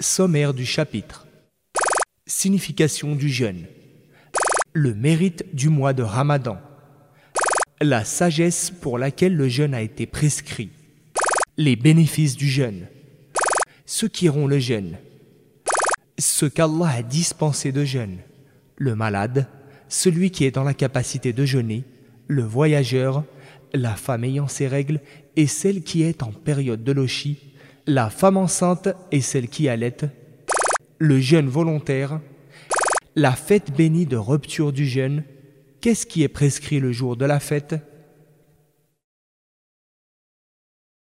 Sommaire du chapitre. Signification du jeûne. Le mérite du mois de Ramadan. La sagesse pour laquelle le jeûne a été prescrit. Les bénéfices du jeûne. Ceux qui iront le jeûne. Ce qu'Allah a dispensé de jeûne. Le malade, celui qui est dans la capacité de jeûner, le voyageur, la femme ayant ses règles et celle qui est en période de lochi, la femme enceinte et celle qui allait, le jeûne volontaire, la fête bénie de rupture du jeûne, qu'est-ce qui est prescrit le jour de la fête?